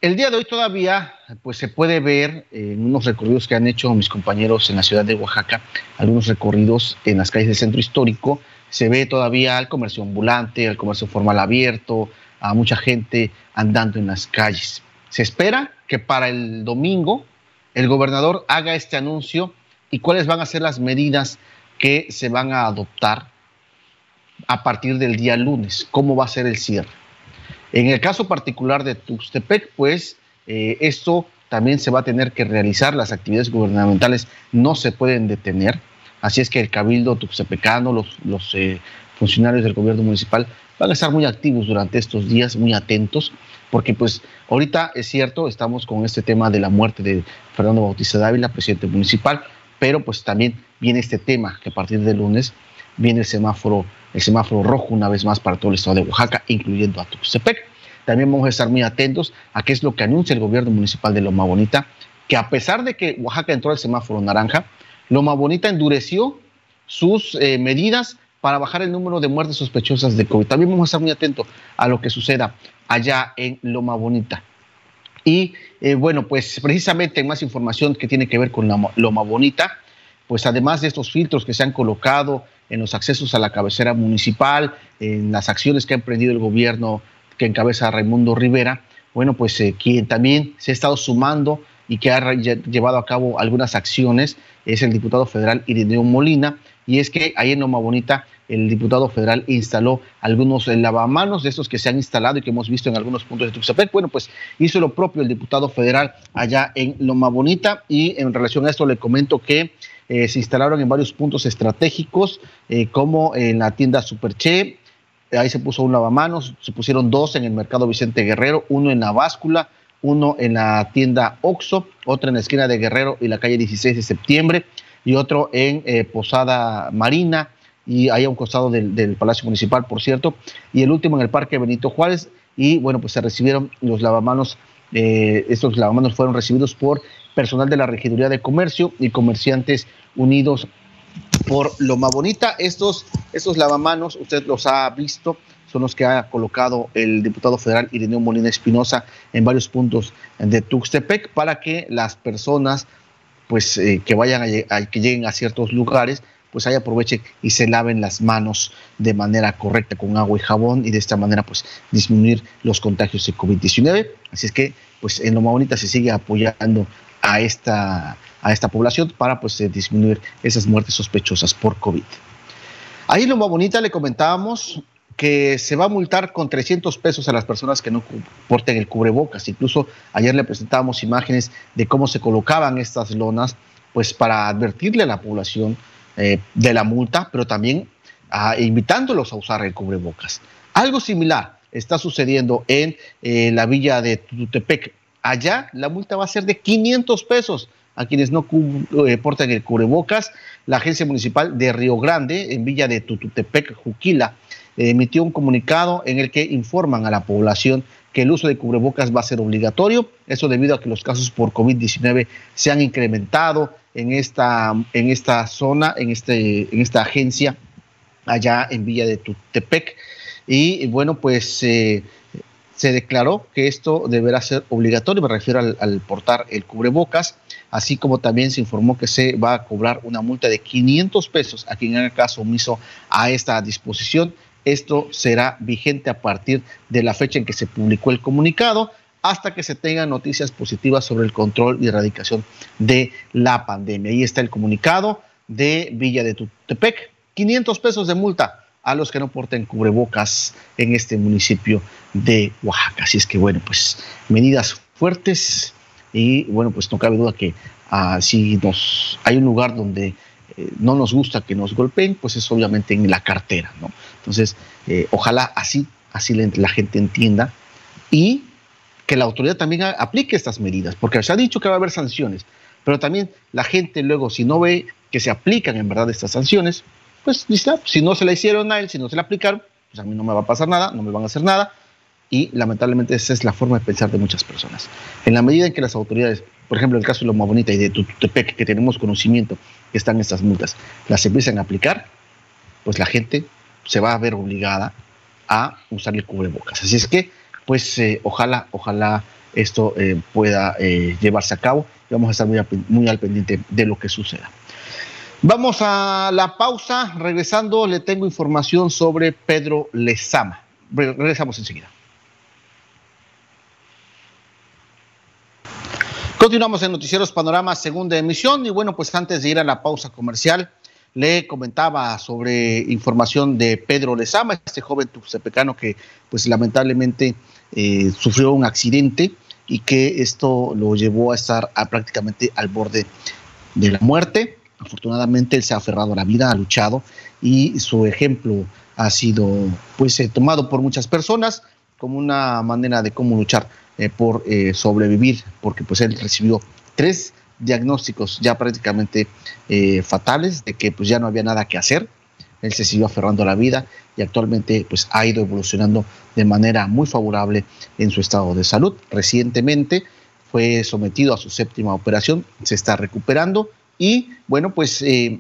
El día de hoy todavía pues se puede ver en unos recorridos que han hecho mis compañeros en la ciudad de Oaxaca, algunos recorridos en las calles del centro histórico, se ve todavía al comercio ambulante, al comercio formal abierto, a mucha gente andando en las calles. Se espera que para el domingo el gobernador haga este anuncio y cuáles van a ser las medidas que se van a adoptar a partir del día lunes, cómo va a ser el cierre. En el caso particular de Tuxtepec, pues eh, esto también se va a tener que realizar, las actividades gubernamentales no se pueden detener, así es que el cabildo tuxtepecano, los, eh, funcionarios del gobierno municipal van a estar muy activos durante estos días, muy atentos, porque pues ahorita es cierto, estamos con este tema de la muerte de Fernando Bautista Dávila, presidente municipal, pero pues también viene este tema que a partir del lunes viene el semáforo, el semáforo rojo una vez más para todo el estado de Oaxaca, incluyendo a Tuxtepec. También vamos a estar muy atentos a qué es lo que anuncia el gobierno municipal de Loma Bonita, que a pesar de que Oaxaca entró al semáforo naranja, Loma Bonita endureció sus eh, medidas para bajar el número de muertes sospechosas de COVID. También vamos a estar muy atentos a lo que suceda allá en Loma Bonita. Y eh, bueno, pues precisamente más información que tiene que ver con Loma Bonita, pues además de estos filtros que se han colocado en los accesos a la cabecera municipal, en las acciones que ha emprendido el gobierno que encabeza Raimundo Rivera, bueno, pues eh, quien también se ha estado sumando y que ha llevado a cabo algunas acciones es el diputado federal Irineo Molina, y es que ahí en Loma Bonita el diputado federal instaló algunos lavamanos de estos que se han instalado y que hemos visto en algunos puntos de Tuxtepec. Bueno, pues hizo lo propio el diputado federal allá en Loma Bonita y en relación a esto le comento que eh, se instalaron en varios puntos estratégicos eh, como en la tienda Superche, ahí se puso un lavamanos, se pusieron dos en el mercado Vicente Guerrero, uno en la báscula, uno en la tienda Oxo, otro en la esquina de Guerrero y la calle 16 de septiembre y otro en eh, Posada Marina y ahí a un costado del, Palacio Municipal, por cierto, y el último en el Parque Benito Juárez y bueno, pues se recibieron los lavamanos, estos lavamanos fueron recibidos por personal de la Regiduría de Comercio y comerciantes unidos por Loma Bonita. Estos, estos lavamanos, usted los ha visto, son los que ha colocado el diputado federal Irineo Molina Espinosa en varios puntos de Tuxtepec para que las personas pues eh, que vayan a, que lleguen a ciertos lugares pues ahí aprovechen y se laven las manos de manera correcta con agua y jabón y de esta manera pues disminuir los contagios de COVID-19. Así es que pues en Loma Bonita se sigue apoyando a esta, a esta población para pues eh, disminuir esas muertes sospechosas por COVID. Ahí en Loma Bonita le comentábamos que se va a multar con 300 pesos a las personas que no porten el cubrebocas. Incluso ayer le presentábamos imágenes de cómo se colocaban estas lonas, pues para advertirle a la población eh, de la multa, pero también ah, invitándolos a usar el cubrebocas. Algo similar está sucediendo en eh, la villa de Tutepec. Allá la multa va a ser de 500 pesos a quienes no eh, portan el cubrebocas. La agencia municipal de Río Grande, en Villa de Tututepec, Juquila, emitió un comunicado en el que informan a la población que el uso de cubrebocas va a ser obligatorio. Eso debido a que los casos por COVID-19 se han incrementado en esta, en esta zona, en, este, en esta agencia allá en Villa de Tutepec. Y bueno, pues eh, se declaró que esto deberá ser obligatorio, me refiero al, portar el cubrebocas, así como también se informó que se va a cobrar una multa de 500 pesos a quien haga caso omiso a esta disposición. Esto será vigente a partir de la fecha en que se publicó el comunicado hasta que se tengan noticias positivas sobre el control y erradicación de la pandemia. Ahí está el comunicado de Villa de Tutepec. 500 pesos de multa a los que no porten cubrebocas en este municipio de Oaxaca. Así es que, bueno, pues medidas fuertes y, bueno, pues no cabe duda que ah, si nos, hay un lugar donde eh, no nos gusta que nos golpeen, pues es obviamente en la cartera, ¿no? Entonces, eh, ojalá así, así la gente entienda y que la autoridad también aplique estas medidas, porque se ha dicho que va a haber sanciones, pero también la gente luego, si no ve que se aplican en verdad estas sanciones, pues listo, si no se la hicieron a él, si no se la aplicaron, pues a mí no me va a pasar nada, no me van a hacer nada, y lamentablemente esa es la forma de pensar de muchas personas. En la medida en que las autoridades, por ejemplo, el caso de Loma Bonita y de Tutepec, que tenemos conocimiento que están estas multas, las empiezan a aplicar, pues la gente se va a ver obligada a usar el cubrebocas. Así es que pues eh, ojalá, ojalá esto eh, pueda eh, llevarse a cabo y vamos a estar muy, muy al pendiente de lo que suceda. Vamos a la pausa. Regresando, le tengo información sobre Pedro Lezama. Regresamos enseguida. Continuamos en Noticieros Panorama, segunda emisión. Y bueno, pues antes de ir a la pausa comercial, le comentaba sobre información de Pedro Lezama, este joven tuxtepecano que pues lamentablemente eh, sufrió un accidente y que esto lo llevó a estar prácticamente al borde de la muerte. Afortunadamente él se ha aferrado a la vida, ha luchado y su ejemplo ha sido pues eh, tomado por muchas personas como una manera de cómo luchar eh, por sobrevivir, porque pues él recibió tres diagnósticos ya prácticamente eh, fatales de que pues ya no había nada que hacer. Él se siguió aferrando a la vida y actualmente pues ha ido evolucionando de manera muy favorable en su estado de salud. Recientemente fue sometido a su séptima operación, se está recuperando y bueno pues eh,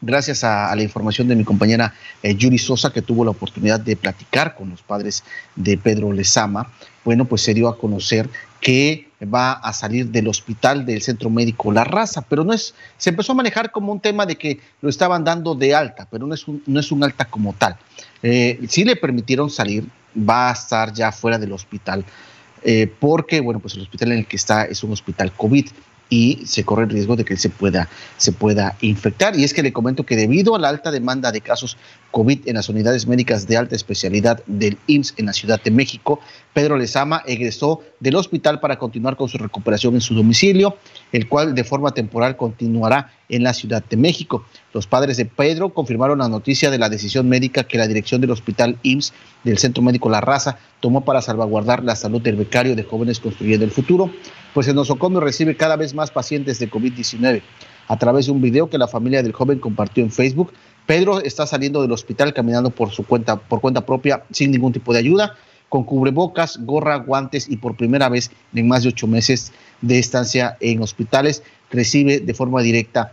gracias a, la información de mi compañera eh, Yuri Sosa, que tuvo la oportunidad de platicar con los padres de Pedro Lezama, bueno, pues se dio a conocer que va a salir del hospital del centro médico La Raza, pero no es, se empezó a manejar como un tema de que lo estaban dando de alta, pero no es un, no es un alta como tal. Eh, si le permitieron salir, va a estar ya fuera del hospital eh, porque, bueno, pues el hospital en el que está es un hospital COVID y se corre el riesgo de que se pueda, se pueda infectar. Y es que le comento que debido a la alta demanda de casos COVID en las unidades médicas de alta especialidad del IMSS en la Ciudad de México, Pedro Lezama egresó del hospital para continuar con su recuperación en su domicilio, el cual de forma temporal continuará en la Ciudad de México. Los padres de Pedro confirmaron la noticia de la decisión médica que la dirección del hospital IMSS del Centro Médico La Raza tomó para salvaguardar la salud del becario de jóvenes construyendo el futuro pues en nosocomio recibe cada vez más pacientes de COVID-19. A través de un video que la familia del joven compartió en Facebook, Pedro está saliendo del hospital caminando por su cuenta, por cuenta propia, sin ningún tipo de ayuda, con cubrebocas, gorra, guantes y por primera vez en más de ocho meses de estancia en hospitales, recibe de forma directa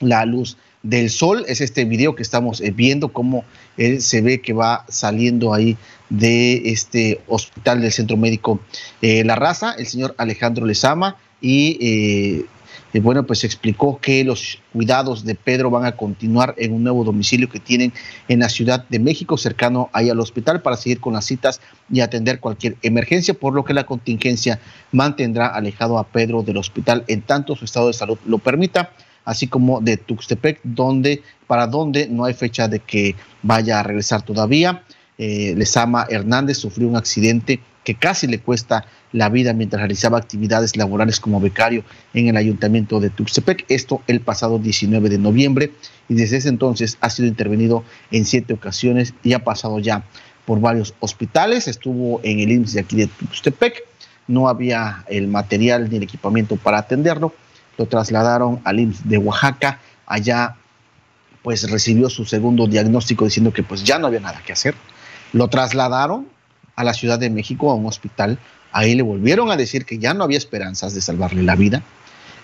la luz del sol. Es este video que estamos eh, viendo, cómo él se ve que va saliendo ahí de este hospital del Centro Médico eh, La Raza, el señor Alejandro Lezama, y eh, bueno, pues explicó que los cuidados de Pedro van a continuar en un nuevo domicilio que tienen en la Ciudad de México, cercano ahí al hospital, para seguir con las citas y atender cualquier emergencia, por lo que la contingencia mantendrá alejado a Pedro del hospital en tanto su estado de salud lo permita así como de Tuxtepec, donde, para donde no hay fecha de que vaya a regresar todavía. Eh, Lesama Hernández sufrió un accidente que casi le cuesta la vida mientras realizaba actividades laborales como becario en el ayuntamiento de Tuxtepec, esto el pasado 19 de noviembre, y desde ese entonces ha sido intervenido en siete ocasiones y ha pasado ya por varios hospitales, estuvo en el IMSS de aquí de Tuxtepec, no había el material ni el equipamiento para atenderlo, lo trasladaron al IMSS de Oaxaca, allá pues recibió su segundo diagnóstico diciendo que pues ya no había nada que hacer. Lo trasladaron a la Ciudad de México a un hospital, ahí le volvieron a decir que ya no había esperanzas de salvarle la vida.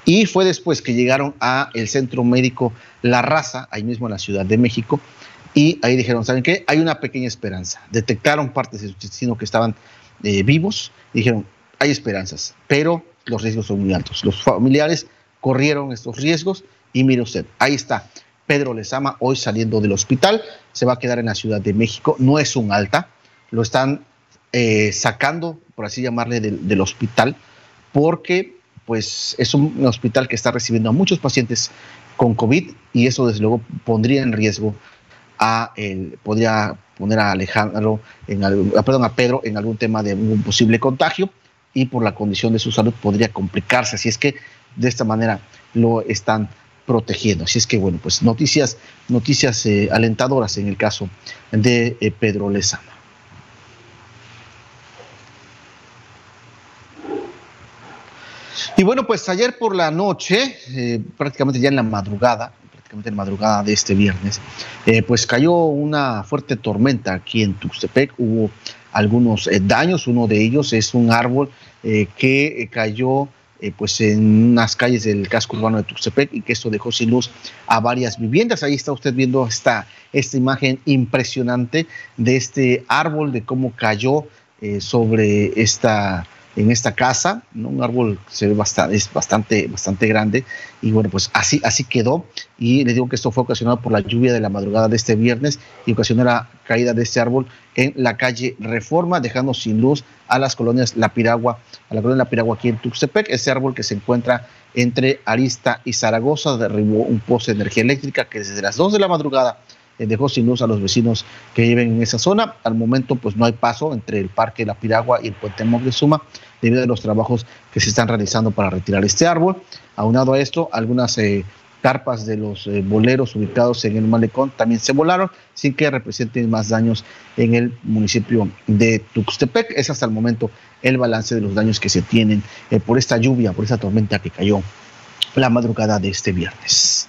Y fue después que llegaron a el centro médico La Raza, ahí mismo en la Ciudad de México, y ahí dijeron, ¿saben qué? Hay una pequeña esperanza. Detectaron partes de su intestino que estaban eh, vivos dijeron, hay esperanzas, pero los riesgos son muy altos. Los familiares corrieron estos riesgos y mire usted, ahí está. Pedro Lezama hoy saliendo del hospital, se va a quedar en la Ciudad de México, no es un alta, lo están eh, sacando, por así llamarle, del, hospital, porque pues es un hospital que está recibiendo a muchos pacientes con COVID y eso desde luego pondría en riesgo a el, podría poner a Alejandro, en perdón, a Pedro en algún tema de un posible contagio y por la condición de su salud podría complicarse. Así es que de esta manera lo están protegiendo. Así es que, bueno, pues noticias, noticias eh, alentadoras en el caso de eh, Pedro Lezama. Y bueno, pues ayer por la noche, eh, prácticamente ya en la madrugada, prácticamente en la madrugada de este viernes, pues cayó una fuerte tormenta aquí en Tuxtepec. Hubo algunos daños, uno de ellos es un árbol que cayó eh, pues en unas calles del casco urbano de Tuxtepec y que esto dejó sin luz a varias viviendas. Ahí está usted viendo esta, esta imagen impresionante de este árbol, de cómo cayó eh, sobre esta, en esta casa, ¿no? un árbol se ve bastante, es bastante, bastante grande. Y bueno, pues así, así quedó. Y le digo que esto fue ocasionado por la lluvia de la madrugada de este viernes y ocasionó la caída de este árbol en la calle Reforma, dejando sin luz a las colonias La Piragua, a la colonia La Piragua aquí en Tuxtepec, ese árbol que se encuentra entre Arista y Zaragoza derribó un poste de energía eléctrica que desde las 2 de la madrugada dejó sin luz a los vecinos que viven en esa zona. Al momento, pues no hay paso entre el Parque La Piragua y el Puente Moctezuma debido a los trabajos que se están realizando para retirar este árbol. Aunado a esto, algunas eh, carpas de los eh, boleros ubicados en el malecón también se volaron sin que representen más daños en el municipio de Tuxtepec. Es hasta el momento el balance de los daños que se tienen por esta lluvia, por esta tormenta que cayó la madrugada de este viernes.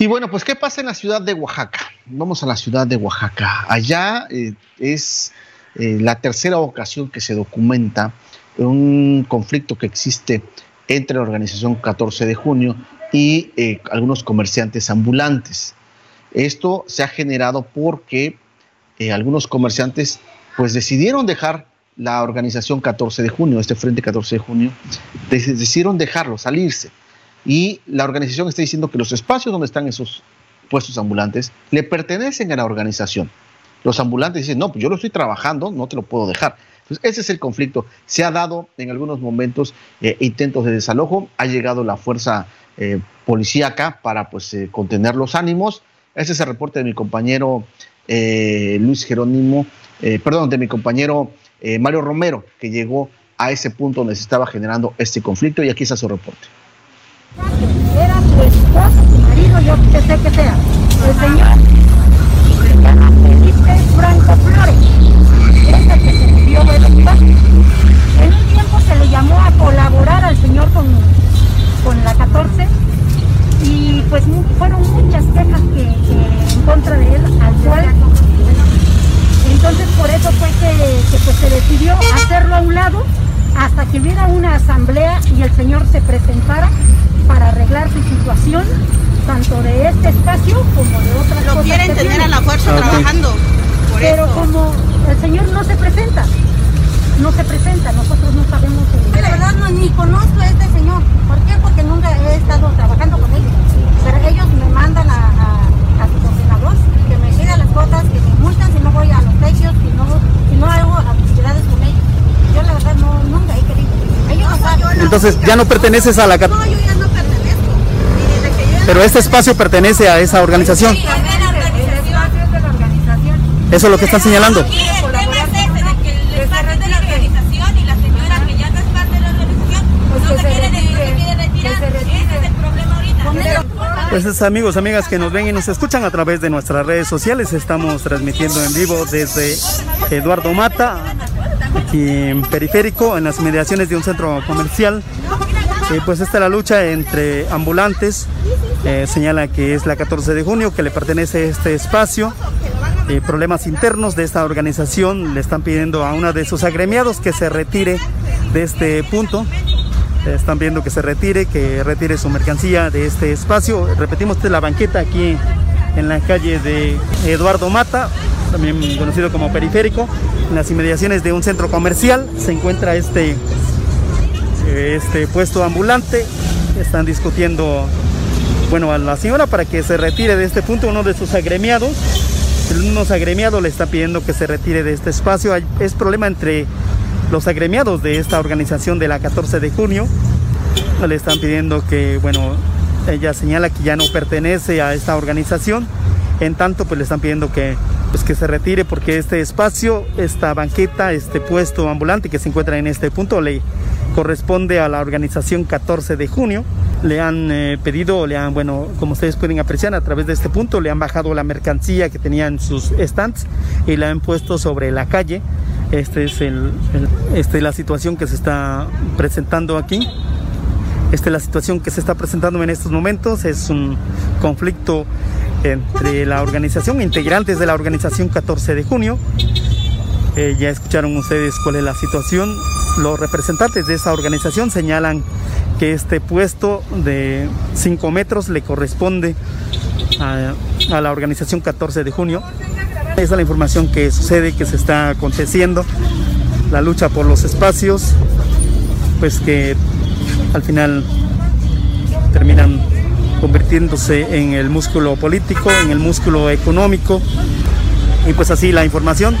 Y bueno, pues ¿qué pasa en la ciudad de Oaxaca? Vamos a la ciudad de Oaxaca. Allá eh, es eh, la tercera ocasión que se documenta un conflicto que existe entre la organización 14 de junio y eh, algunos comerciantes ambulantes. Esto se ha generado porque algunos comerciantes pues decidieron dejar la organización 14 de junio, este frente 14 de junio, decidieron dejarlo, salirse y la organización está diciendo que los espacios donde están esos puestos ambulantes le pertenecen a la organización. los ambulantes dicen, no, pues yo lo estoy trabajando, no te lo puedo dejar. Entonces, ese es el conflicto. Se ha dado en algunos momentos eh, intentos de desalojo, ha llegado la fuerza eh, policíaca para pues eh, contener los ánimos. Ese es el reporte de mi compañero Luis Jerónimo, perdón, de mi compañero Mario Romero, que llegó a ese punto donde se estaba generando este conflicto y aquí está su reporte. Era tu esposo, tu marido, yo que sé que sea. El señor Franco Flores. Es que se murió del espacio. En un tiempo se le llamó a colaborar al señor con, con la 14 y pues fueron muchas quejas que, que en contra de él al cual entonces por eso fue que, que pues, se decidió hacerlo a un lado hasta que hubiera una asamblea y el señor se presentara para arreglar su situación, tanto de este espacio como de otras Lo quieren tener a la fuerza trabajando. Pero como el señor no se presenta, no se presenta, nosotros no sabemos. El... La verdad no, ni conozco a este señor. ¿Por qué? Porque nunca he estado trabajando con ellos. Pero ellos me mandan a, a, a su coordinador que me siga las cuotas, que me multan si no voy a los precios, si no, si no hago actividades con ellos. Yo la verdad no, nunca he querido. Ellos no, saben. Entonces ya no perteneces a la No, yo ya no Pero este espacio pertenece a esa organización. Sí, a ver, El espacio es de la organización. Eso es lo que están señalando. Pues amigos, amigas que nos ven y nos escuchan a través de nuestras redes sociales, estamos transmitiendo en vivo desde Eduardo Mata, aquí en Periférico, en las inmediaciones de un centro comercial. Eh, pues esta es la lucha entre ambulantes, eh, señala que es la 14 de junio, que le pertenece este espacio. Eh, problemas internos de esta organización le están pidiendo a uno de sus agremiados que se retire de este punto. Están viendo que se retire, que retire su mercancía de este espacio. Repetimos, esta es la banqueta aquí en la calle de Eduardo Mata, también conocido como Periférico. En las inmediaciones de un centro comercial se encuentra este, este puesto ambulante. Están discutiendo, bueno, a la señora para que se retire de este punto. Uno de sus agremiados, unos agremiados le está pidiendo que se retire de este espacio. Es problema entre los agremiados de esta organización de la 14 de junio le están pidiendo que, bueno, ella señala que ya no pertenece a esta organización, en tanto pues le están pidiendo que, pues, que se retire porque este espacio, esta banqueta, este puesto ambulante que se encuentra en este punto le corresponde a la organización 14 de junio. Le han eh, pedido, le han, bueno, como ustedes pueden apreciar a través de este punto, le han bajado la mercancía que tenían en sus stands y la han puesto sobre la calle. Este esta es la situación que se está presentando aquí. Esta es la situación que se está presentando en estos momentos. Es un conflicto entre la organización, integrantes de la organización 14 de junio. Eh, ya escucharon ustedes cuál es la situación. Los representantes de esa organización señalan que este puesto de 5 metros le corresponde a, a la organización 14 de junio. Esa es la información que sucede, que se está aconteciendo. La lucha por los espacios, pues que al final terminan convirtiéndose en el músculo político, en el músculo económico. Y pues así la información.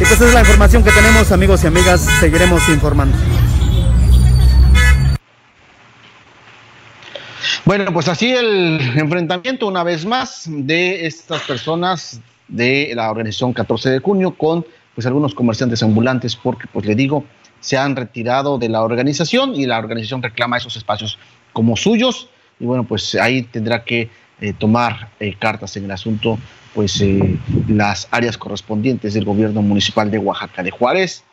Y pues es la información que tenemos amigos y amigas, seguiremos informando. Bueno, pues así el enfrentamiento una vez más de estas personas de la organización 14 de junio con pues algunos comerciantes ambulantes porque pues le digo se han retirado de la organización y la organización reclama esos espacios como suyos y bueno pues ahí tendrá que eh, tomar eh, cartas en el asunto pues eh, las áreas correspondientes del gobierno municipal de Oaxaca de Juárez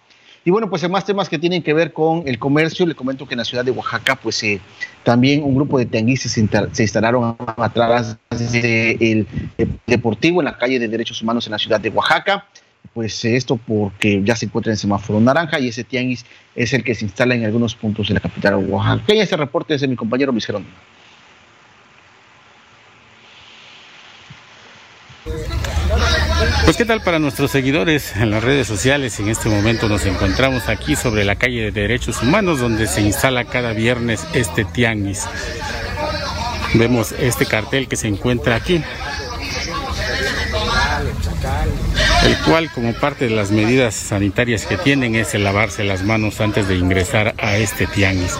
y bueno, pues más temas que tienen que ver con el comercio. Le comento que en la ciudad de Oaxaca, pues eh, también un grupo de tianguistas se, se instalaron atrás del deportivo en la calle de Derechos Humanos en la ciudad de Oaxaca. Pues eh, esto porque ya se encuentra en semáforo naranja y ese tianguis es el que se instala en algunos puntos de la capital oaxaqueña. Este reporte es de mi compañero Luis Jerónimo. Pues qué tal para nuestros seguidores en las redes sociales. En este momento nos encontramos aquí sobre la calle de Derechos Humanos donde se instala cada viernes este tianguis. Vemos este cartel que se encuentra aquí. el cual como parte de las medidas sanitarias que tienen es el lavarse las manos antes de ingresar a este tianguis.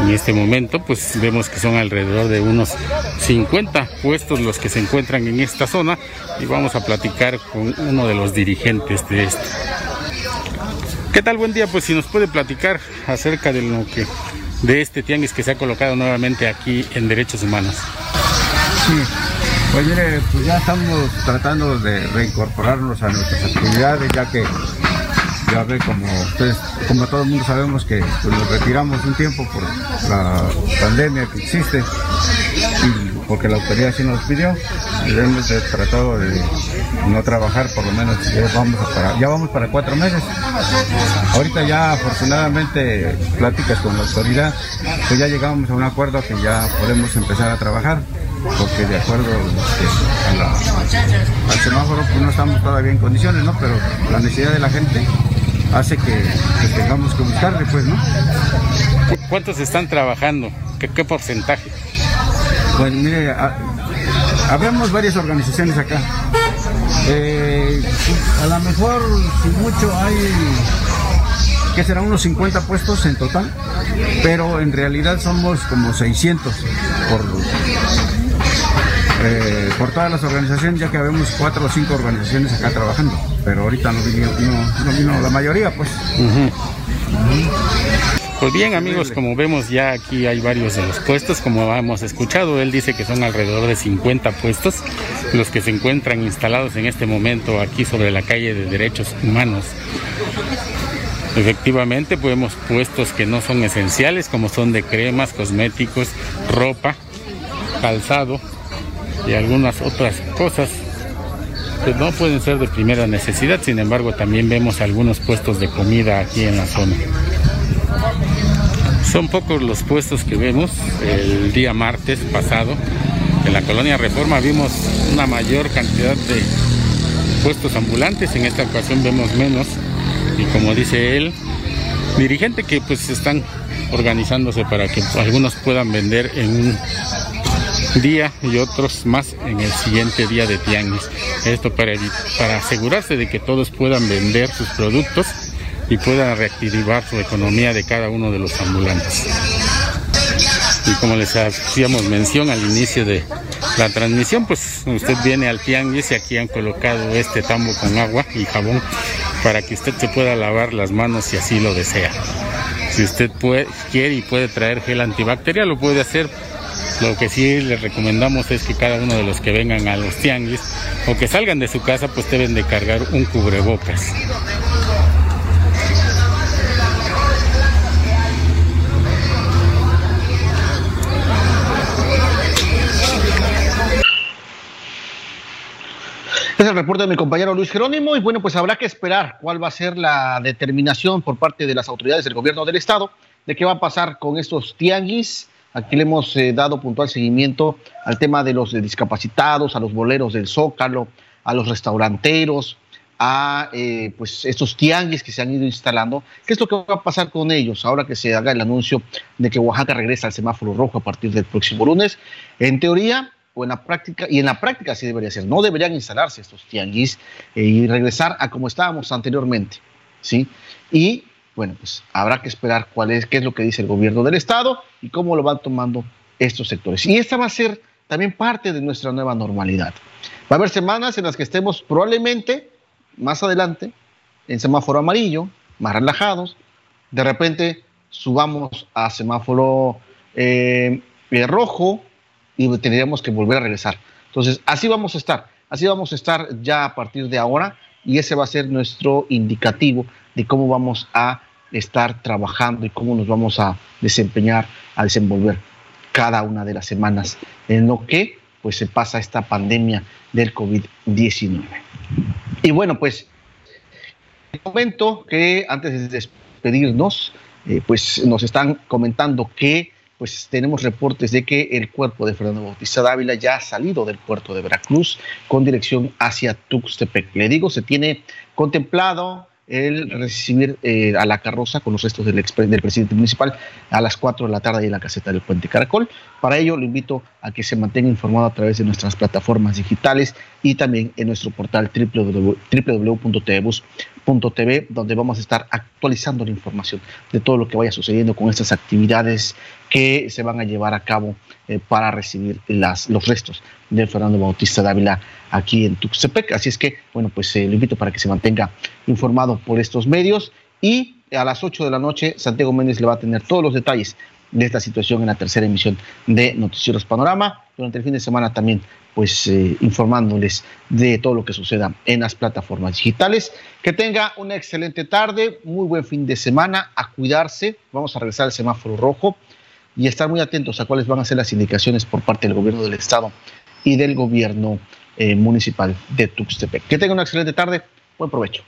En este momento pues vemos que son alrededor de unos 50 puestos los que se encuentran en esta zona y vamos a platicar con uno de los dirigentes de esto. ¿Qué tal? Buen día, pues si nos puede platicar acerca de lo que de este tianguis que se ha colocado nuevamente aquí en Derechos Humanos. Sí, pues mire, pues ya estamos tratando de reincorporarnos a nuestras actividades, ya que ya ve como ustedes, como todo el mundo sabemos que pues, nos retiramos un tiempo por la pandemia que existe y porque la autoridad sí nos pidió hemos tratado de no trabajar por lo menos ya vamos para, ya vamos para cuatro meses ahorita ya afortunadamente pláticas con la autoridad pues ya llegamos a un acuerdo que ya podemos empezar a trabajar porque de acuerdo este, al semáforo pues no estamos todavía en condiciones, ¿no? Pero la necesidad de la gente hace que, tengamos que buscarle, pues, ¿no? ¿Cuántos están trabajando? ¿Qué, porcentaje? Pues mire, habemos varias organizaciones acá. Eh, a lo mejor, si mucho, hay que serán unos 50 puestos en total, pero en realidad somos como 600 por eh, por todas las organizaciones, ya que habemos cuatro o cinco organizaciones acá trabajando, pero ahorita no vino, no, vino la mayoría, pues. Pues bien amigos, como vemos ya aquí hay varios de los puestos, como hemos escuchado, él dice que son alrededor de 50 puestos los que se encuentran instalados en este momento aquí sobre la calle de Derechos Humanos. Efectivamente, podemos puestos que no son esenciales, como son de cremas, cosméticos, ropa, calzado, y algunas otras cosas que no pueden ser de primera necesidad, sin embargo también vemos algunos puestos de comida aquí en la zona. Son pocos los puestos que vemos. El día martes pasado en la colonia Reforma vimos una mayor cantidad de puestos ambulantes, en esta ocasión vemos menos y como dice él, dirigente que pues están organizándose para que algunos puedan vender en un día y otros más en el siguiente día de tianguis. Esto para, para asegurarse de que todos puedan vender sus productos y puedan reactivar su economía de cada uno de los ambulantes. Y como les hacíamos mención al inicio de la transmisión, pues usted viene al tianguis y aquí han colocado este tambo con agua y jabón para que usted se pueda lavar las manos si así lo desea. Si usted puede, quiere y puede traer gel antibacterial, lo puede hacer lo que sí les recomendamos es que cada uno de los que vengan a los tianguis o que salgan de su casa pues deben de cargar un cubrebocas. Es el reporte de mi compañero Luis Jerónimo y bueno, pues habrá que esperar cuál va a ser la determinación por parte de las autoridades del gobierno del estado de qué va a pasar con estos tianguis Aquí le hemos eh, dado puntual seguimiento al tema de los discapacitados, a los boleros del Zócalo, a los restauranteros, a eh, pues estos tianguis que se han ido instalando. ¿Qué es lo que va a pasar con ellos ahora que se haga el anuncio de que Oaxaca regresa al semáforo rojo a partir del próximo lunes? En teoría o en la práctica, y en la práctica sí debería ser, no deberían instalarse estos tianguis eh, y regresar a como estábamos anteriormente. ¿sí? Y bueno, pues habrá que esperar cuál es, qué es lo que dice el gobierno del estado y cómo lo van tomando estos sectores. Y esta va a ser también parte de nuestra nueva normalidad. Va a haber semanas en las que estemos probablemente más adelante en semáforo amarillo, más relajados. De repente subamos a semáforo eh, eh, rojo y tendríamos que volver a regresar. Entonces, así vamos a estar. Así vamos a estar ya a partir de ahora y ese va a ser nuestro indicativo de cómo vamos a estar trabajando y cómo nos vamos a desempeñar, a desenvolver cada una de las semanas en lo que pues se pasa esta pandemia del COVID-19. Y bueno, pues comento que antes de despedirnos, eh, pues nos están comentando que pues tenemos reportes de que el cuerpo de Fernando Bautista Dávila ya ha salido del puerto de Veracruz con dirección hacia Tuxtepec. Le digo, se tiene contemplado el recibir eh, a la carroza con los restos del, del presidente municipal a las 4 de la tarde en la caseta del Puente Caracol. Para ello, lo invito a que se mantenga informado a través de nuestras plataformas digitales y también en nuestro portal www.tvbus.tv, donde vamos a estar actualizando la información de todo lo que vaya sucediendo con estas actividades que se van a llevar a cabo eh, para recibir las, los restos de Fernando Bautista Dávila aquí en Tuxtepec. Así es que, bueno, pues eh, lo invito para que se mantenga informado por estos medios y a las 8 de la noche Santiago Méndez le va a tener todos los detalles de esta situación en la tercera emisión de Noticieros Panorama. Durante el fin de semana también, pues eh, informándoles de todo lo que suceda en las plataformas digitales. Que tenga una excelente tarde, muy buen fin de semana, a cuidarse. Vamos a regresar al semáforo rojo y estar muy atentos a cuáles van a ser las indicaciones por parte del gobierno del estado y del gobierno eh, municipal de Tuxtepec. Que tenga una excelente tarde, buen provecho.